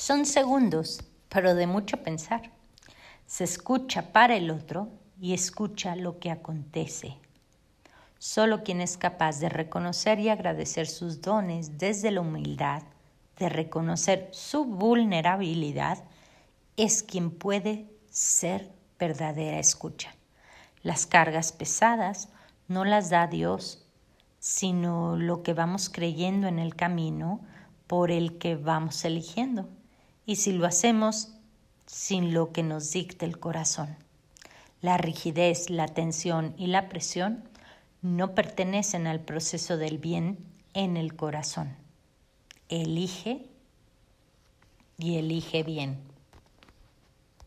Son segundos, pero de mucho pensar. Se escucha para el otro y escucha lo que acontece. Solo quien es capaz de reconocer y agradecer sus dones desde la humildad, de reconocer su vulnerabilidad, es quien puede ser verdadera escucha. Las cargas pesadas no las da Dios, sino lo que vamos creyendo en el camino por el que vamos eligiendo y si lo hacemos sin lo que nos dicte el corazón. La rigidez, la tensión y la presión no pertenecen al proceso del bien en el corazón. Elige y elige bien.